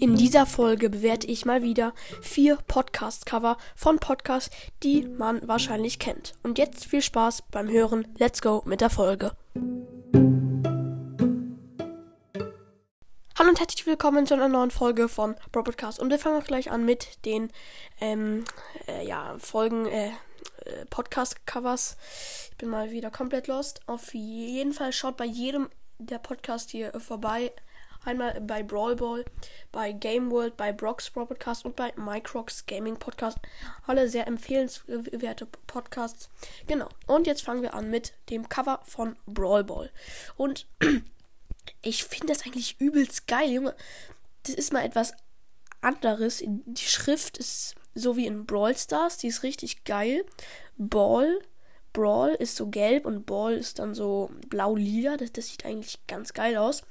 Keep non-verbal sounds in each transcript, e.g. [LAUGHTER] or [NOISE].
In dieser Folge bewerte ich mal wieder vier Podcast-Cover von Podcasts, die man wahrscheinlich kennt. Und jetzt viel Spaß beim Hören. Let's go mit der Folge. Hallo und herzlich willkommen zu einer neuen Folge von Bro Podcast. Und wir fangen auch gleich an mit den ähm, äh, ja, Folgen, äh, äh, Podcast-Covers. Ich bin mal wieder komplett lost. Auf jeden Fall schaut bei jedem der Podcast hier vorbei. Einmal bei Brawl Ball, bei Game World, bei Brock's Brawl Podcast und bei Microx Gaming Podcast. Alle sehr empfehlenswerte Podcasts. Genau. Und jetzt fangen wir an mit dem Cover von Brawl Ball. Und [CLEARS THROAT] ich finde das eigentlich übelst geil, Junge. Das ist mal etwas anderes. Die Schrift ist so wie in Brawl Stars. Die ist richtig geil. Ball Brawl ist so gelb und Ball ist dann so blau-lila. Das, das sieht eigentlich ganz geil aus.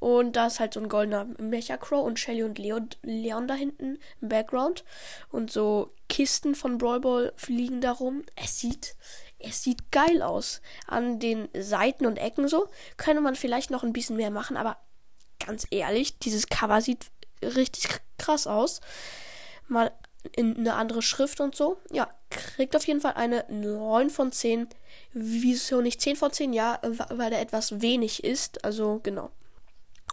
Und da ist halt so ein goldener Mecha Crow und Shelly und Leon, Leon da hinten im Background. Und so Kisten von Brawl Ball fliegen darum. Es sieht, es sieht geil aus. An den Seiten und Ecken so. Könnte man vielleicht noch ein bisschen mehr machen, aber ganz ehrlich, dieses Cover sieht richtig krass aus. Mal in eine andere Schrift und so. Ja, kriegt auf jeden Fall eine 9 von 10. Wieso nicht 10 von 10? Ja, weil er etwas wenig ist. Also genau.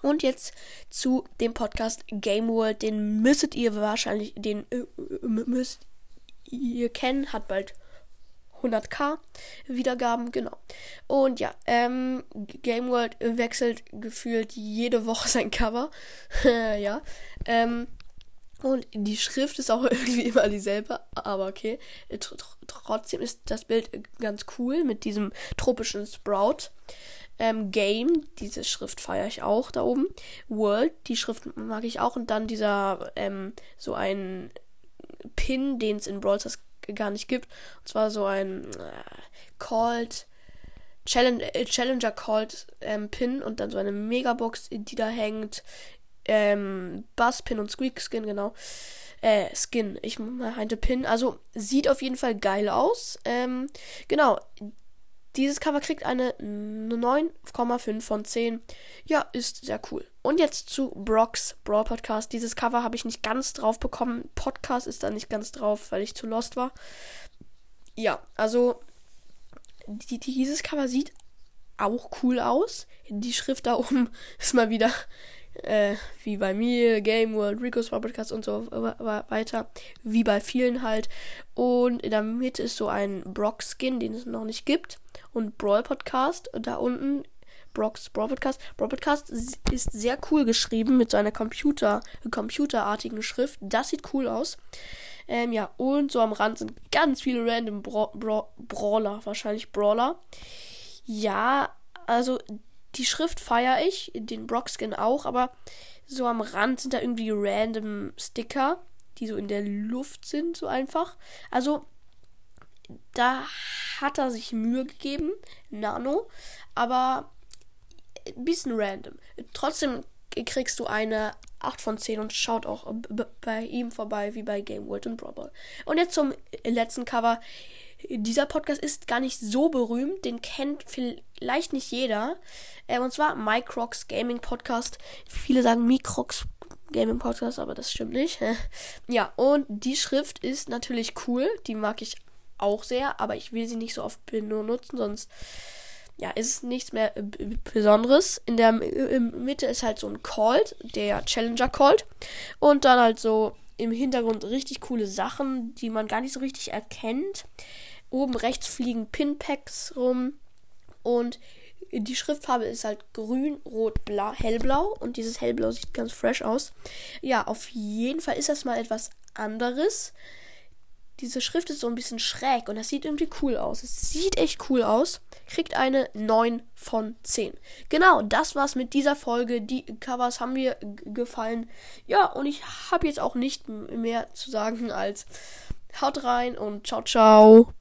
Und jetzt zu dem Podcast Game World. Den müsstet ihr wahrscheinlich, den äh, müsst ihr kennen. Hat bald 100k Wiedergaben, genau. Und ja, ähm, Game World wechselt gefühlt jede Woche sein Cover. [LAUGHS] ja, ähm, und die Schrift ist auch [LAUGHS] irgendwie immer dieselbe, aber okay. Tr trotzdem ist das Bild ganz cool mit diesem tropischen Sprout. Ähm, Game, diese Schrift feiere ich auch da oben. World, die Schrift mag ich auch. Und dann dieser, ähm, so ein Pin, den es in Brawl Stars gar nicht gibt. Und zwar so ein äh, Called, äh, Challenger Called ähm, Pin und dann so eine Megabox, die da hängt ähm, Pin und Squeak Skin, genau. Äh, Skin. Ich meinte Pin. Also sieht auf jeden Fall geil aus. Ähm, genau. Dieses Cover kriegt eine 9,5 von 10. Ja, ist sehr cool. Und jetzt zu Brock's Brawl Podcast. Dieses Cover habe ich nicht ganz drauf bekommen. Podcast ist da nicht ganz drauf, weil ich zu lost war. Ja, also die, dieses Cover sieht auch cool aus. Die Schrift da oben [LAUGHS] ist mal wieder äh, wie bei mir, Game World, Rico's Podcast und so weiter, wie bei vielen halt. Und in der Mitte ist so ein Brock-Skin, den es noch nicht gibt. Und Brawl Podcast da unten Brock's Brawl Podcast. Brawl Podcast ist sehr cool geschrieben mit so einer Computer, computerartigen Schrift. Das sieht cool aus. Ähm, ja, und so am Rand sind ganz viele random Bra Bra Brawler, wahrscheinlich Brawler. Ja, also die Schrift feiere ich, den Brockskin auch, aber so am Rand sind da irgendwie random Sticker, die so in der Luft sind, so einfach. Also, da hat er sich Mühe gegeben, Nano, aber ein bisschen random. Trotzdem kriegst du eine 8 von 10 und schaut auch bei ihm vorbei wie bei Game World und Brawl Und jetzt zum letzten Cover dieser Podcast ist gar nicht so berühmt, den kennt vielleicht nicht jeder. Äh, und zwar Microx Gaming Podcast. Viele sagen Microx Gaming Podcast, aber das stimmt nicht. [LAUGHS] ja, und die Schrift ist natürlich cool. Die mag ich auch sehr, aber ich will sie nicht so oft benutzen, sonst ja, ist nichts mehr Besonderes. In der Mitte ist halt so ein Colt, der Challenger Colt. Und dann halt so im Hintergrund richtig coole Sachen, die man gar nicht so richtig erkennt. Oben rechts fliegen Pinpacks rum und die Schriftfarbe ist halt grün, rot, blau, hellblau und dieses hellblau sieht ganz fresh aus. Ja, auf jeden Fall ist das mal etwas anderes. Diese Schrift ist so ein bisschen schräg und das sieht irgendwie cool aus. Es sieht echt cool aus. Kriegt eine 9 von 10. Genau, das war's mit dieser Folge. Die Covers haben mir gefallen. Ja, und ich habe jetzt auch nicht mehr zu sagen als haut rein und ciao, ciao.